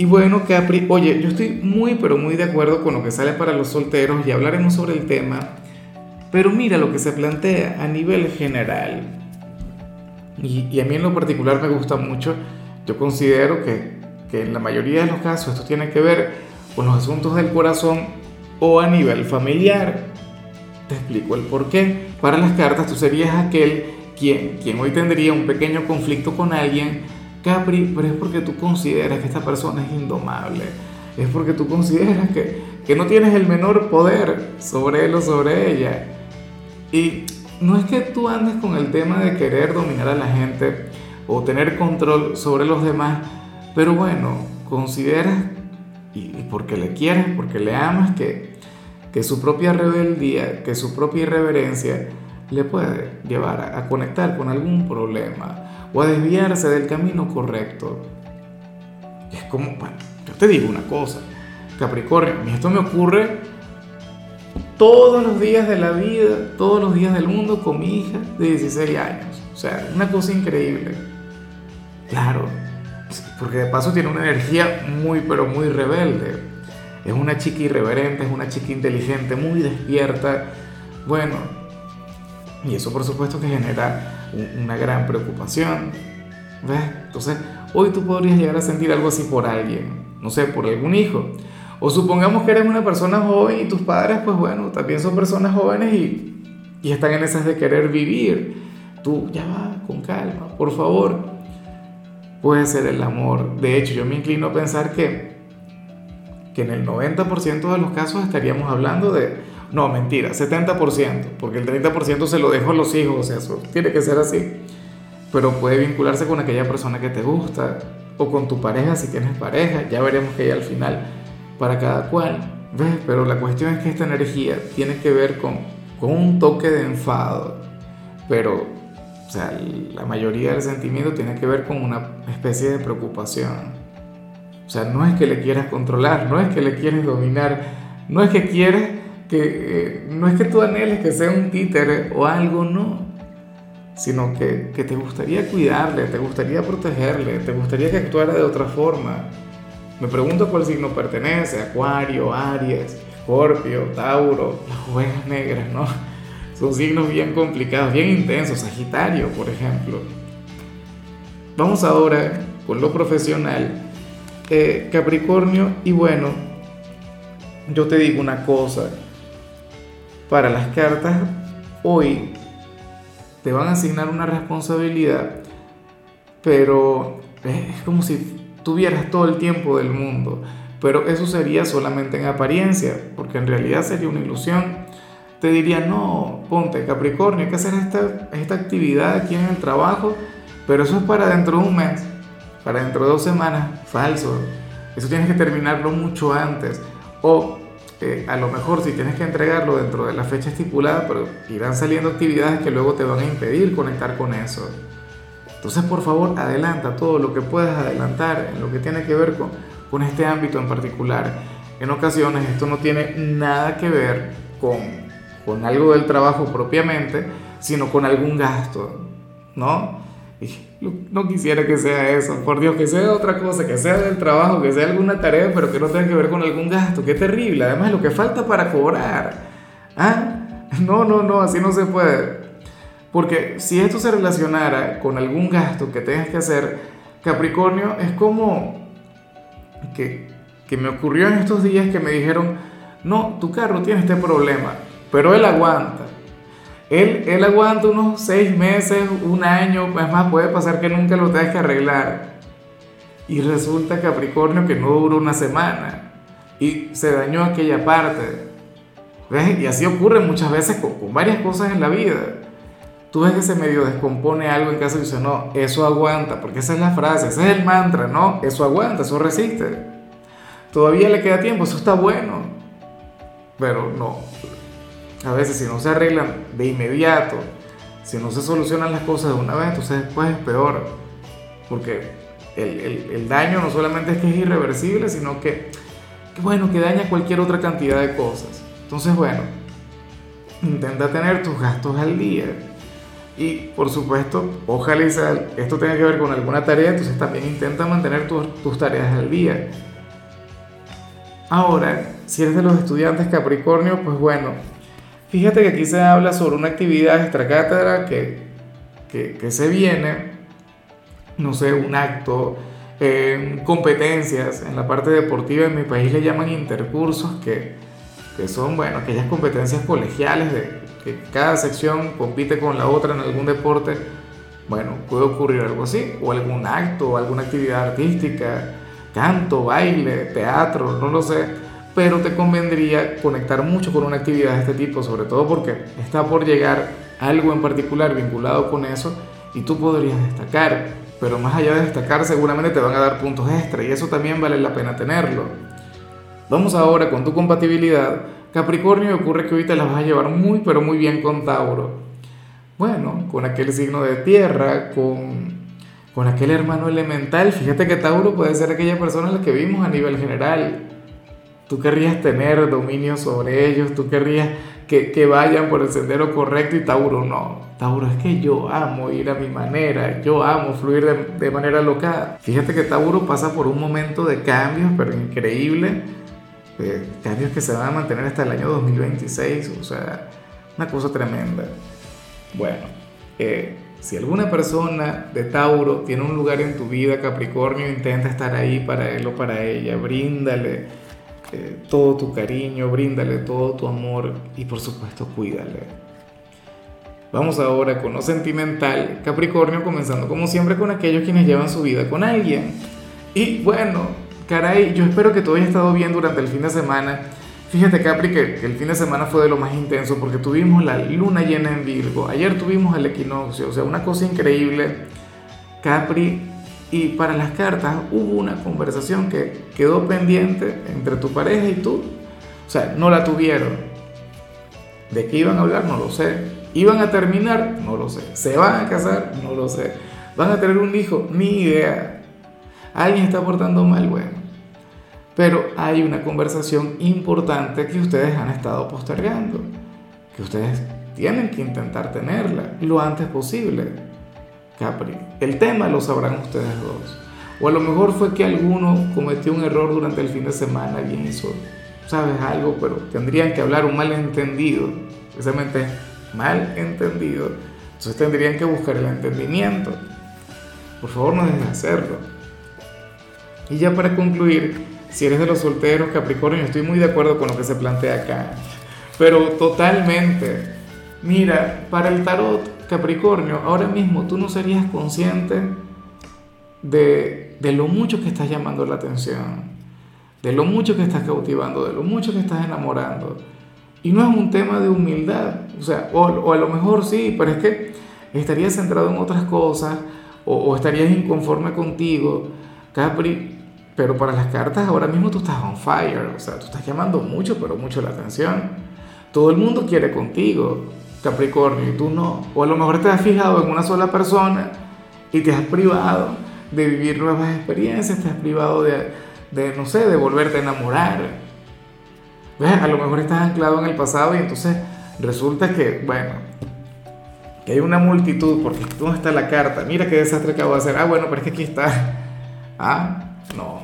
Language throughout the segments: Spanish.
Y bueno, Capri, oye, yo estoy muy, pero muy de acuerdo con lo que sale para los solteros y hablaremos sobre el tema. Pero mira lo que se plantea a nivel general. Y, a mí en lo particular me gusta mucho. Yo considero que, que en la mayoría de los casos esto tiene que ver con los asuntos del corazón o a nivel familiar. Te explico el por qué. Para las cartas tú serías aquel quien, quien hoy tendría un pequeño conflicto con alguien Capri, pero es porque tú consideras que esta persona es indomable. Es porque tú consideras que, que no tienes el menor poder sobre él o sobre ella. Y no es que tú andes con el tema de querer dominar a la gente o tener control sobre los demás, pero bueno, consideras, y, porque le quieres, porque le amas, que, que su propia rebeldía, que su propia irreverencia le puede llevar a conectar con algún problema o a desviarse del camino correcto. es como, bueno, yo te digo una cosa, Capricornio, esto me ocurre todos los días de la vida, todos los días del mundo con mi hija de 16 años. O sea, una cosa increíble. Claro, porque de paso tiene una energía muy, pero muy rebelde. Es una chica irreverente, es una chica inteligente, muy despierta. Bueno, y eso por supuesto que genera una gran preocupación. ¿Ves? Entonces, hoy tú podrías llegar a sentir algo así por alguien, no sé, por algún hijo. O supongamos que eres una persona joven y tus padres, pues bueno, también son personas jóvenes y, y están en esas de querer vivir. Tú, ya va, con calma, por favor. Puede ser el amor. De hecho, yo me inclino a pensar que, que en el 90% de los casos estaríamos hablando de, no, mentira, 70%, porque el 30% se lo dejo a los hijos, o sea, eso tiene que ser así. Pero puede vincularse con aquella persona que te gusta, o con tu pareja si tienes pareja, ya veremos que hay al final para cada cual, ¿ves? Pero la cuestión es que esta energía tiene que ver con, con un toque de enfado, pero, o sea, la mayoría del sentimiento tiene que ver con una especie de preocupación. O sea, no es que le quieras controlar, no es que le quieres dominar, no es que quieres que eh, no es que tú anheles que sea un títere o algo, no, sino que, que te gustaría cuidarle, te gustaría protegerle, te gustaría que actuara de otra forma. Me pregunto cuál signo pertenece, Acuario, Aries, Escorpio, Tauro, las ovejas negras, ¿no? Son signos bien complicados, bien intensos, Sagitario, por ejemplo. Vamos ahora con lo profesional, eh, Capricornio, y bueno, yo te digo una cosa, para las cartas, hoy te van a asignar una responsabilidad, pero es como si tuvieras todo el tiempo del mundo. Pero eso sería solamente en apariencia, porque en realidad sería una ilusión. Te diría, no, ponte Capricornio, hay que hacer esta, esta actividad aquí en el trabajo, pero eso es para dentro de un mes, para dentro de dos semanas. Falso. Eso tienes que terminarlo mucho antes. O a lo mejor si tienes que entregarlo dentro de la fecha estipulada, pero irán saliendo actividades que luego te van a impedir conectar con eso. Entonces, por favor, adelanta todo lo que puedas adelantar en lo que tiene que ver con, con este ámbito en particular. En ocasiones esto no tiene nada que ver con, con algo del trabajo propiamente, sino con algún gasto, ¿no? No quisiera que sea eso, por Dios, que sea otra cosa, que sea del trabajo, que sea alguna tarea, pero que no tenga que ver con algún gasto. Qué terrible. Además, lo que falta para cobrar. ¿Ah? No, no, no, así no se puede. Porque si esto se relacionara con algún gasto que tengas que hacer, Capricornio, es como que, que me ocurrió en estos días que me dijeron, no, tu carro tiene este problema, pero él aguanta. Él, él aguanta unos seis meses, un año, es más, puede pasar que nunca lo tengas que arreglar. Y resulta Capricornio que no duró una semana y se dañó aquella parte. ¿Ves? Y así ocurre muchas veces con, varias cosas en la vida. Tú ves que se medio descompone algo en casa y dices, no, eso aguanta, porque esa es la frase, ese es el mantra, no, eso aguanta, eso resiste. Todavía le queda tiempo, eso está bueno. pero no. A veces si no se arreglan de inmediato, si no se solucionan las cosas de una vez, entonces después es peor. Porque el, el, daño no solamente es que es irreversible, sino que, bueno, que daña cualquier otra cantidad de cosas. Entonces, bueno, intenta tener tus gastos al día. Y por supuesto, ojalá esto tenga que ver con alguna tarea, entonces también intenta mantener tus, tus tareas al día. Ahora, si eres de los estudiantes Capricornio, pues bueno, fíjate que aquí se habla sobre una actividad extracátedra que, que, se viene, no sé, un acto, eh, competencias en la parte deportiva en mi país le llaman intercursos, que, que son, bueno, aquellas competencias colegiales de que cada sección compite con la otra en algún deporte. Bueno, puede ocurrir algo así, o algún acto, o alguna actividad artística, canto, baile, teatro, no lo sé, pero te convendría conectar mucho con una actividad de este tipo, sobre todo porque está por llegar algo en particular vinculado con eso y tú podrías destacar, pero más allá de destacar seguramente te van a dar puntos extra y eso también vale la pena tenerlo. Vamos ahora con tu compatibilidad. Capricornio ocurre que hoy te la vas a llevar muy pero muy bien con Tauro. Bueno, con aquel signo de tierra, con con aquel hermano elemental. Fíjate que Tauro puede ser aquella persona a la que vimos a nivel general. Tú querrías tener dominio sobre ellos, tú querrías que, que, vayan por el sendero correcto y Tauro no. Tauro es que yo amo ir a mi manera, yo amo fluir de, de manera local. Fíjate que Tauro pasa por un momento de cambios, pero increíble. Eh, cambios que se van a mantener hasta el año 2026, o sea, una cosa tremenda. Bueno, eh, si alguna persona de Tauro tiene un lugar en tu vida, Capricornio, intenta estar ahí para él o para ella, bríndale eh, todo tu cariño, bríndale todo tu amor y por supuesto cuídale. Vamos ahora con lo sentimental, Capricornio, comenzando como siempre con aquellos quienes llevan su vida con alguien. Y bueno, caray, yo espero que todo haya estado bien durante el fin de semana Fíjate, Capri, que, el fin de semana fue de lo más intenso porque tuvimos la luna llena en Virgo. Ayer tuvimos el equinoccio, o sea, una cosa increíble. Capri, y para las cartas hubo una conversación que quedó pendiente entre tu pareja y tú. O sea, no la tuvieron. ¿De qué iban a hablar? No lo sé. ¿Iban a terminar? No lo sé. ¿Se van a casar? No lo sé. ¿Van a tener un hijo? Ni idea. ¿Alguien está portando mal? Bueno pero hay una conversación importante que ustedes han estado postergando, que ustedes tienen que intentar tenerla lo antes posible. Capri, el tema lo sabrán ustedes dos. O a lo mejor fue que alguno cometió un error durante el fin de semana, alguien hizo, sabes, algo, pero tendrían que hablar un malentendido, precisamente mal entendido. Entonces tendrían que buscar el entendimiento. Por favor, no dejen de hacerlo. Y ya para concluir, si eres de los solteros, Capricornio, estoy muy de acuerdo con lo que se plantea acá. Pero totalmente. Mira, para el tarot, Capricornio, ahora mismo tú no serías consciente de, de lo mucho que estás llamando la atención, de lo mucho que estás cautivando, de lo mucho que estás enamorando. Y no es un tema de humildad, o sea, o, a lo mejor sí, pero es que estarías centrado en otras cosas o, o estarías inconforme contigo. Capri, pero para las cartas ahora mismo tú estás on fire, o sea, tú estás llamando mucho, pero mucho la atención. Todo el mundo quiere contigo, Capricornio, y tú no. O a lo mejor te has fijado en una sola persona y te has privado de vivir nuevas experiencias, te has privado de, de no sé, de volverte a enamorar. ¿Ves? A lo mejor estás anclado en el pasado y entonces resulta que, bueno, que hay una multitud, porque ¿dónde está la carta? Mira qué desastre acabo de hacer. Ah, bueno, pero es que aquí está. Ah, no.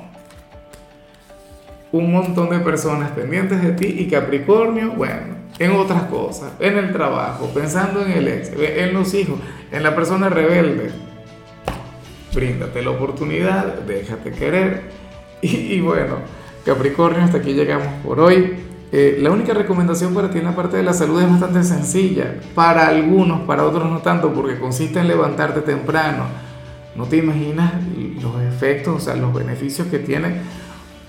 Un montón de personas pendientes de ti y Capricornio, bueno, en otras cosas, en el trabajo, pensando en el ex, en los hijos, en la persona rebelde. Bríndate la oportunidad, déjate querer. Y, bueno, Capricornio, hasta aquí llegamos por hoy. Eh, la única recomendación para ti en la parte de la salud es bastante sencilla. Para algunos, para otros no tanto, porque consiste en levantarte temprano no te imaginas los efectos, o sea, los beneficios que tiene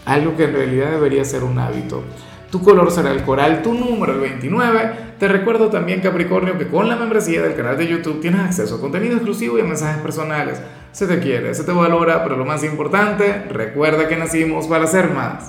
algo que en realidad debería ser un hábito. Tu color será el coral, tu número el 29. Te recuerdo también, Capricornio, que con la membresía del canal de YouTube tienes acceso a contenido exclusivo y a mensajes personales. Se te quiere, se te valora, pero lo más importante, recuerda que nacimos para ser más.